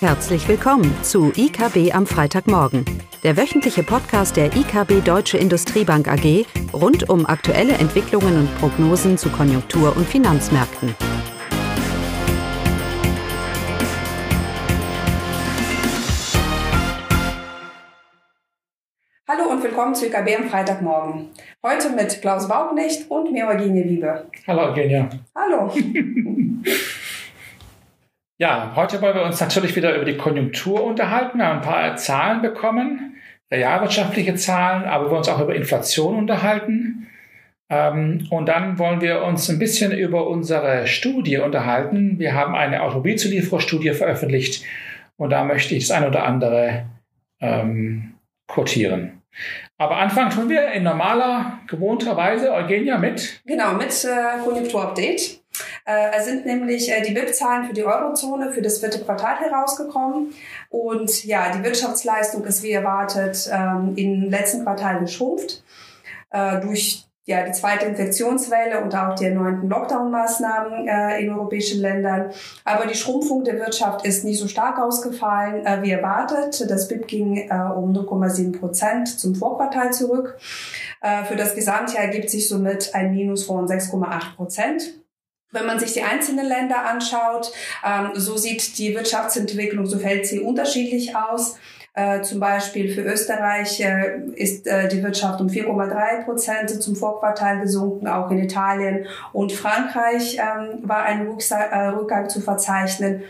Herzlich willkommen zu IKB am Freitagmorgen, der wöchentliche Podcast der IKB Deutsche Industriebank AG rund um aktuelle Entwicklungen und Prognosen zu Konjunktur- und Finanzmärkten. Hallo und willkommen zu IKB am Freitagmorgen. Heute mit Klaus Bauknecht und mir Eugenie Liebe. Hallo Eugenia. Hallo. Ja, heute wollen wir uns natürlich wieder über die Konjunktur unterhalten. Wir haben ein paar Zahlen bekommen, realwirtschaftliche Zahlen, aber wir wollen uns auch über Inflation unterhalten. Ähm, und dann wollen wir uns ein bisschen über unsere Studie unterhalten. Wir haben eine Automobilzuliefererstudie veröffentlicht und da möchte ich das eine oder andere ähm, quotieren. Aber anfangen tun wir in normaler, gewohnter Weise, Eugenia, mit? Genau, mit äh, Konjunkturupdate. Äh, sind nämlich äh, die BIP-Zahlen für die Eurozone für das vierte Quartal herausgekommen. Und ja, die Wirtschaftsleistung ist wie erwartet ähm, im letzten Quartal geschrumpft. Äh, durch ja, die zweite Infektionswelle und auch die erneuten Lockdown-Maßnahmen äh, in europäischen Ländern. Aber die Schrumpfung der Wirtschaft ist nicht so stark ausgefallen äh, wie erwartet. Das BIP ging äh, um 0,7 Prozent zum Vorquartal zurück. Äh, für das Gesamtjahr ergibt sich somit ein Minus von 6,8 Prozent. Wenn man sich die einzelnen Länder anschaut, ähm, so sieht die Wirtschaftsentwicklung, so fällt sie unterschiedlich aus. Äh, zum Beispiel für Österreich äh, ist äh, die Wirtschaft um 4,3 Prozent zum Vorquartal gesunken. Auch in Italien und Frankreich ähm, war ein Rückgang zu verzeichnen.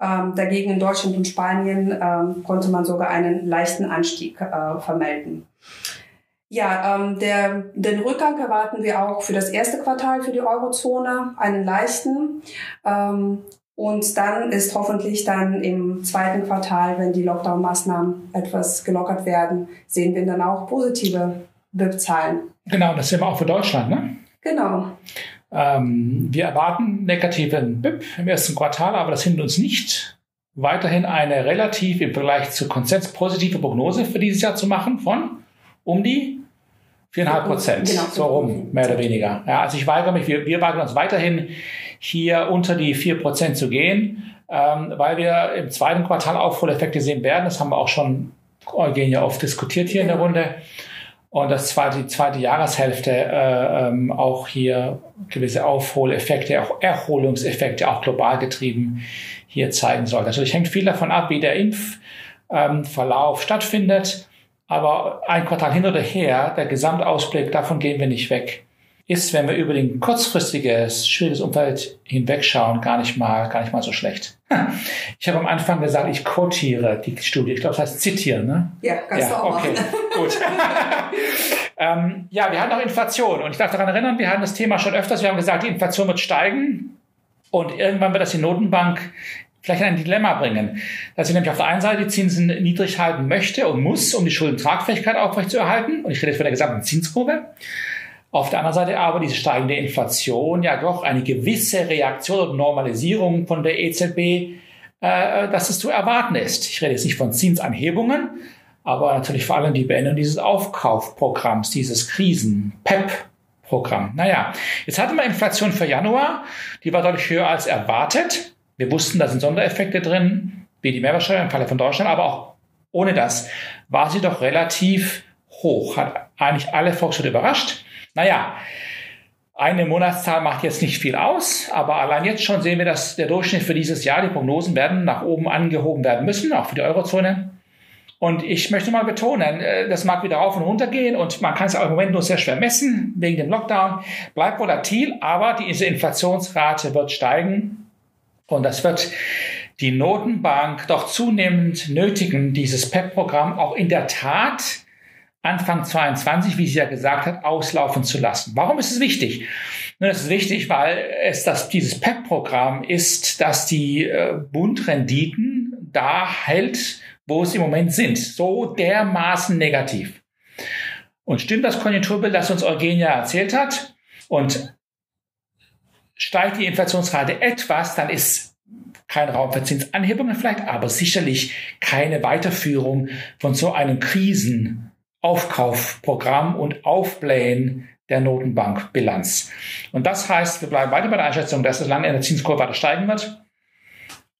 Ähm, dagegen in Deutschland und Spanien konnte man sogar einen leichten Anstieg vermelden. Ja, ähm, der, den Rückgang erwarten wir auch für das erste Quartal für die Eurozone, einen leichten. Ähm, und dann ist hoffentlich dann im zweiten Quartal, wenn die Lockdown-Maßnahmen etwas gelockert werden, sehen wir dann auch positive BIP-Zahlen. Genau, das sehen wir auch für Deutschland, ne? Genau. Ähm, wir erwarten negativen BIP im ersten Quartal, aber das hindert uns nicht, weiterhin eine relativ im Vergleich zu Konsens positive Prognose für dieses Jahr zu machen von um die viereinhalb Prozent, genau. so rum, mehr oder weniger. Ja, also ich weigere mich, wir, wir weigern uns weiterhin hier unter die vier Prozent zu gehen, ähm, weil wir im zweiten Quartal Aufholeffekte sehen werden. Das haben wir auch schon Eugenia oft diskutiert hier in der Runde. Und das zweite, die zweite Jahreshälfte äh, ähm, auch hier gewisse Aufholeffekte, auch Erholungseffekte, auch global getrieben, hier zeigen soll. Natürlich hängt viel davon ab, wie der Impfverlauf ähm, stattfindet. Aber ein Quartal hin oder her, der Gesamtausblick, davon gehen wir nicht weg ist, wenn wir über den kurzfristiges, schwieriges Umfeld hinwegschauen, gar nicht mal, gar nicht mal so schlecht. Ich habe am Anfang gesagt, ich quotiere die Studie. Ich glaube, das heißt zitieren, ne? Ja, kannst ja, du auch okay, machen. gut. ähm, ja, wir hatten auch Inflation und ich darf daran erinnern, wir hatten das Thema schon öfters. Wir haben gesagt, die Inflation wird steigen und irgendwann wird das die Notenbank vielleicht in ein Dilemma bringen, dass sie nämlich auf der einen Seite die Zinsen niedrig halten möchte und muss, um die Schuldentragfähigkeit aufrechtzuerhalten. Und ich rede jetzt von der gesamten Zinskurve. Auf der anderen Seite aber diese steigende Inflation ja doch eine gewisse Reaktion und Normalisierung von der EZB, äh, dass es zu erwarten ist. Ich rede jetzt nicht von Zinsanhebungen, aber natürlich vor allem die Beendigung dieses Aufkaufprogramms, dieses Krisen-PEP-Programm. Naja, jetzt hatten wir Inflation für Januar, die war deutlich höher als erwartet. Wir wussten, da sind Sondereffekte drin, wie die Mehrwertsteuer im Falle von Deutschland, aber auch ohne das war sie doch relativ hoch, hat eigentlich alle Volkswirte überrascht. Naja, eine Monatszahl macht jetzt nicht viel aus, aber allein jetzt schon sehen wir, dass der Durchschnitt für dieses Jahr, die Prognosen werden nach oben angehoben werden müssen, auch für die Eurozone. Und ich möchte mal betonen, äh, das mag wieder rauf und runter gehen und man kann es auch im Moment nur sehr schwer messen wegen dem Lockdown. Bleibt volatil, aber diese Inflationsrate wird steigen und das wird die Notenbank doch zunehmend nötigen, dieses PEP-Programm auch in der Tat Anfang 22, wie sie ja gesagt hat, auslaufen zu lassen. Warum ist es wichtig? Es ist wichtig, weil es das, dieses PEP-Programm ist, dass die äh, Bundrenditen da hält, wo sie im Moment sind. So dermaßen negativ. Und stimmt das Konjunkturbild, das uns Eugenia erzählt hat? Und steigt die Inflationsrate etwas, dann ist kein Raum für Zinsanhebungen vielleicht, aber sicherlich keine Weiterführung von so einem Krisen Aufkaufprogramm und Aufblähen der Notenbankbilanz. Und das heißt, wir bleiben weiter bei der Einschätzung, dass das lange in der Zinskurve weiter steigen wird.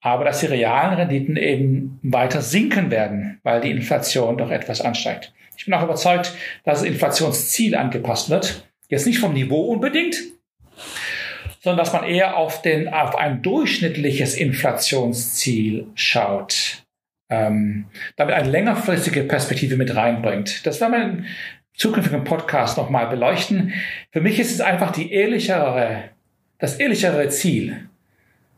aber dass die realen Renditen eben weiter sinken werden, weil die Inflation doch etwas ansteigt. Ich bin auch überzeugt, dass das Inflationsziel angepasst wird. Jetzt nicht vom Niveau unbedingt, sondern dass man eher auf, den, auf ein durchschnittliches Inflationsziel schaut, ähm, damit eine längerfristige Perspektive mit reinbringt. Das werden wir im zukünftigen Podcast nochmal beleuchten. Für mich ist es einfach die ehrlichere, das ehrlichere Ziel,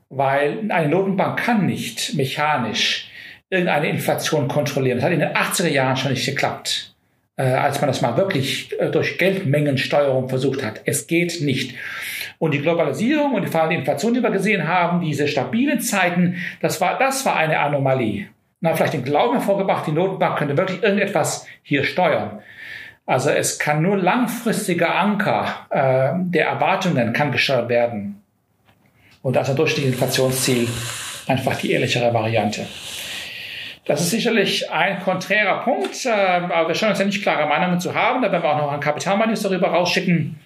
weil eine Notenbank kann nicht mechanisch irgendeine Inflation kontrollieren. Das hat in den 80er Jahren schon nicht geklappt, äh, als man das mal wirklich äh, durch Geldmengensteuerung versucht hat. Es geht nicht. Und die Globalisierung und die fallende Inflation, die wir gesehen haben, diese stabilen Zeiten, das war, das war eine Anomalie. Na, vielleicht den Glauben hervorgebracht, die Notenbank könnte wirklich irgendetwas hier steuern. Also es kann nur langfristiger Anker äh, der Erwartungen kann gesteuert werden. Und also durch die Inflationsziel einfach die ehrlichere Variante. Das ist sicherlich ein konträrer Punkt, äh, aber wir scheinen uns ja nicht klare Meinungen zu haben. Da werden wir auch noch einen Kapitalmarkt darüber rausschicken,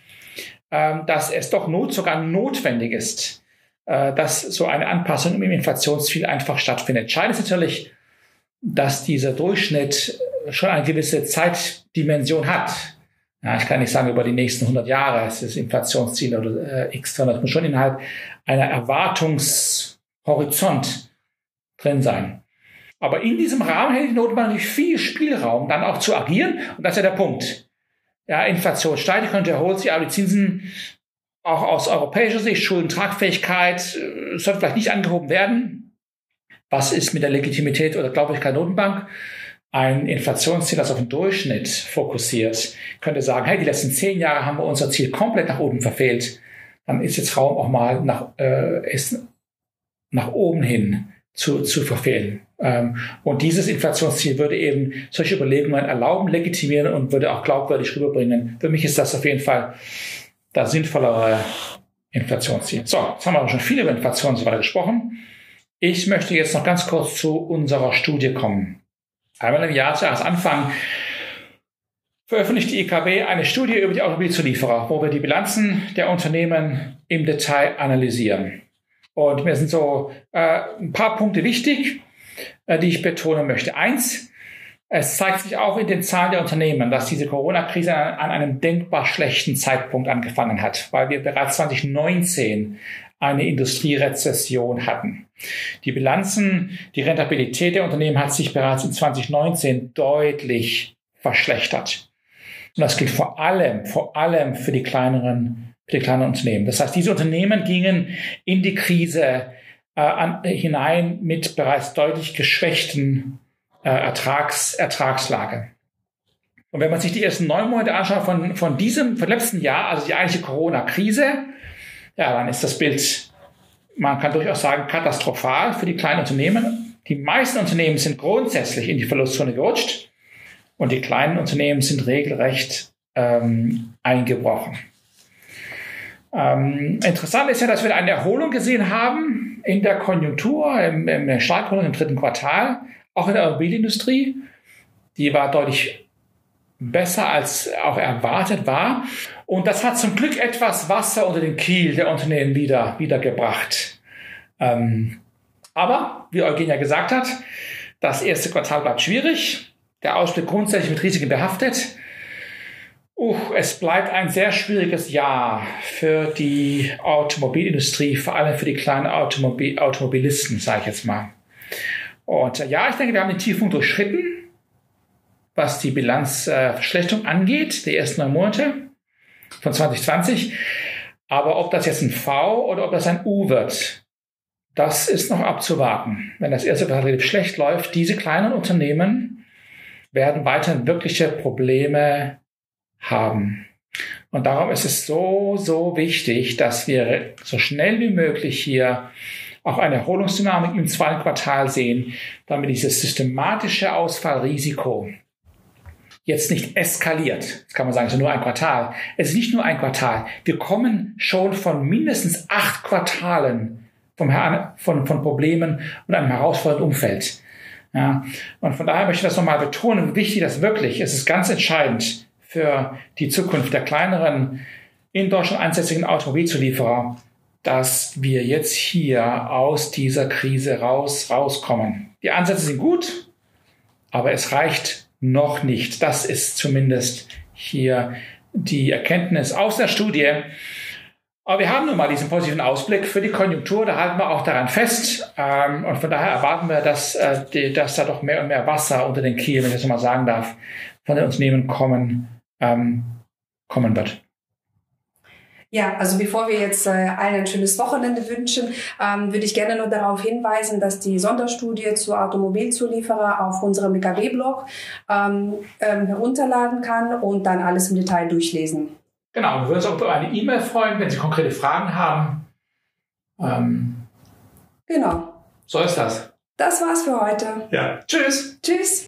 äh, dass es doch not, sogar notwendig ist, äh, dass so eine Anpassung im Inflationsziel einfach stattfindet. Entscheidend ist natürlich, dass dieser Durchschnitt schon eine gewisse Zeitdimension hat. Ja, ich kann nicht sagen über die nächsten 100 Jahre, ist Inflationsziel oder äh, x, sondern es muss schon innerhalb einer Erwartungshorizont drin sein. Aber in diesem Rahmen hätte die Notenbank natürlich viel Spielraum, dann auch zu agieren. Und das ist ja der Punkt. Ja, Inflation steigt, könnte erholt sich, aber die Zinsen auch aus europäischer Sicht, Schuldentragfähigkeit, äh, sollte vielleicht nicht angehoben werden. Was ist mit der Legitimität oder Glaubwürdigkeit der Notenbank? ein Inflationsziel, das auf den Durchschnitt fokussiert, könnte sagen, hey, die letzten zehn Jahre haben wir unser Ziel komplett nach oben verfehlt. Dann ist jetzt Raum auch mal nach, äh, nach oben hin zu, zu verfehlen. Ähm, und dieses Inflationsziel würde eben solche Überlegungen erlauben, legitimieren und würde auch glaubwürdig rüberbringen. Für mich ist das auf jeden Fall das sinnvollere Inflationsziel. So, jetzt haben wir schon viel über Inflation und so weiter gesprochen. Ich möchte jetzt noch ganz kurz zu unserer Studie kommen. Einmal im Jahr zu Anfang veröffentlicht die EKB eine Studie über die Automobilzulieferer, wo wir die Bilanzen der Unternehmen im Detail analysieren. Und mir sind so äh, ein paar Punkte wichtig, die ich betonen möchte. Eins, es zeigt sich auch in den Zahlen der Unternehmen, dass diese Corona-Krise an, einem denkbar schlechten Zeitpunkt angefangen hat, weil wir bereits 2019 eine Industrierezession hatten. Die Bilanzen, die Rentabilität der Unternehmen hat sich bereits in 2019 deutlich verschlechtert. Und das gilt vor allem, vor allem für die kleineren, für die kleineren Unternehmen. Das heißt, diese Unternehmen gingen in die Krise äh, an, äh, hinein mit bereits deutlich geschwächten äh, Ertrags, Ertragslage. Und wenn man sich die ersten neun Monate anschaut von, von diesem, von letzten Jahr, also die eigentliche Corona-Krise, ja, dann ist das Bild, man kann durchaus sagen, katastrophal für die kleinen Unternehmen. Die meisten Unternehmen sind grundsätzlich in die Verlustzone gerutscht und die kleinen Unternehmen sind regelrecht ähm, eingebrochen. Ähm, interessant ist ja, dass wir eine Erholung gesehen haben in der Konjunktur, im, im Starkerholung im dritten Quartal, auch in der Automobilindustrie. Die war deutlich besser als auch erwartet war. Und das hat zum Glück etwas Wasser unter den Kiel der Unternehmen wieder, wieder gebracht. Ähm, aber, wie Eugenia gesagt hat, das erste Quartal bleibt schwierig. Der Ausblick grundsätzlich mit Risiken behaftet. Uh, es bleibt ein sehr schwieriges Jahr für die Automobilindustrie, vor allem für die kleinen Automobil Automobilisten, sage ich jetzt mal. Und äh, ja, ich denke, wir haben den Tiefpunkt durchschritten was die Bilanzverschlechterung äh, angeht, die ersten neun Monate von 2020. Aber ob das jetzt ein V oder ob das ein U wird, das ist noch abzuwarten. Wenn das erste Quartal schlecht läuft, diese kleinen Unternehmen werden weiterhin wirkliche Probleme haben. Und darum ist es so, so wichtig, dass wir so schnell wie möglich hier auch eine Erholungsdynamik im zweiten Quartal sehen, damit dieses systematische Ausfallrisiko jetzt nicht eskaliert. Das kann man sagen, es ist nur ein Quartal. Es ist nicht nur ein Quartal. Wir kommen schon von mindestens acht Quartalen vom, von, von Problemen und einem herausfordernden Umfeld. Ja, und von daher möchte ich das nochmal betonen, wie wichtig das wirklich ist. Es ist ganz entscheidend für die Zukunft der kleineren in Deutschland einsätzigen Automobilzulieferer, dass wir jetzt hier aus dieser Krise raus, rauskommen. Die Ansätze sind gut, aber es reicht noch nicht. Das ist zumindest hier die Erkenntnis aus der Studie. Aber wir haben nun mal diesen positiven Ausblick für die Konjunktur, da halten wir auch daran fest. Ähm, und von daher erwarten wir, dass, äh, dass da doch mehr und mehr Wasser unter den Kiel, wenn ich das mal sagen darf, von den Unternehmen kommen, ähm, kommen wird. Ja, also bevor wir jetzt äh, allen ein schönes Wochenende wünschen, ähm, würde ich gerne nur darauf hinweisen, dass die Sonderstudie zur Automobilzulieferer auf unserem BKW-Blog ähm, ähm, herunterladen kann und dann alles im Detail durchlesen. Genau, wir würden uns auch über eine E-Mail freuen, wenn Sie konkrete Fragen haben. Ähm, genau. So ist das. Das war's für heute. Ja. Tschüss. Tschüss.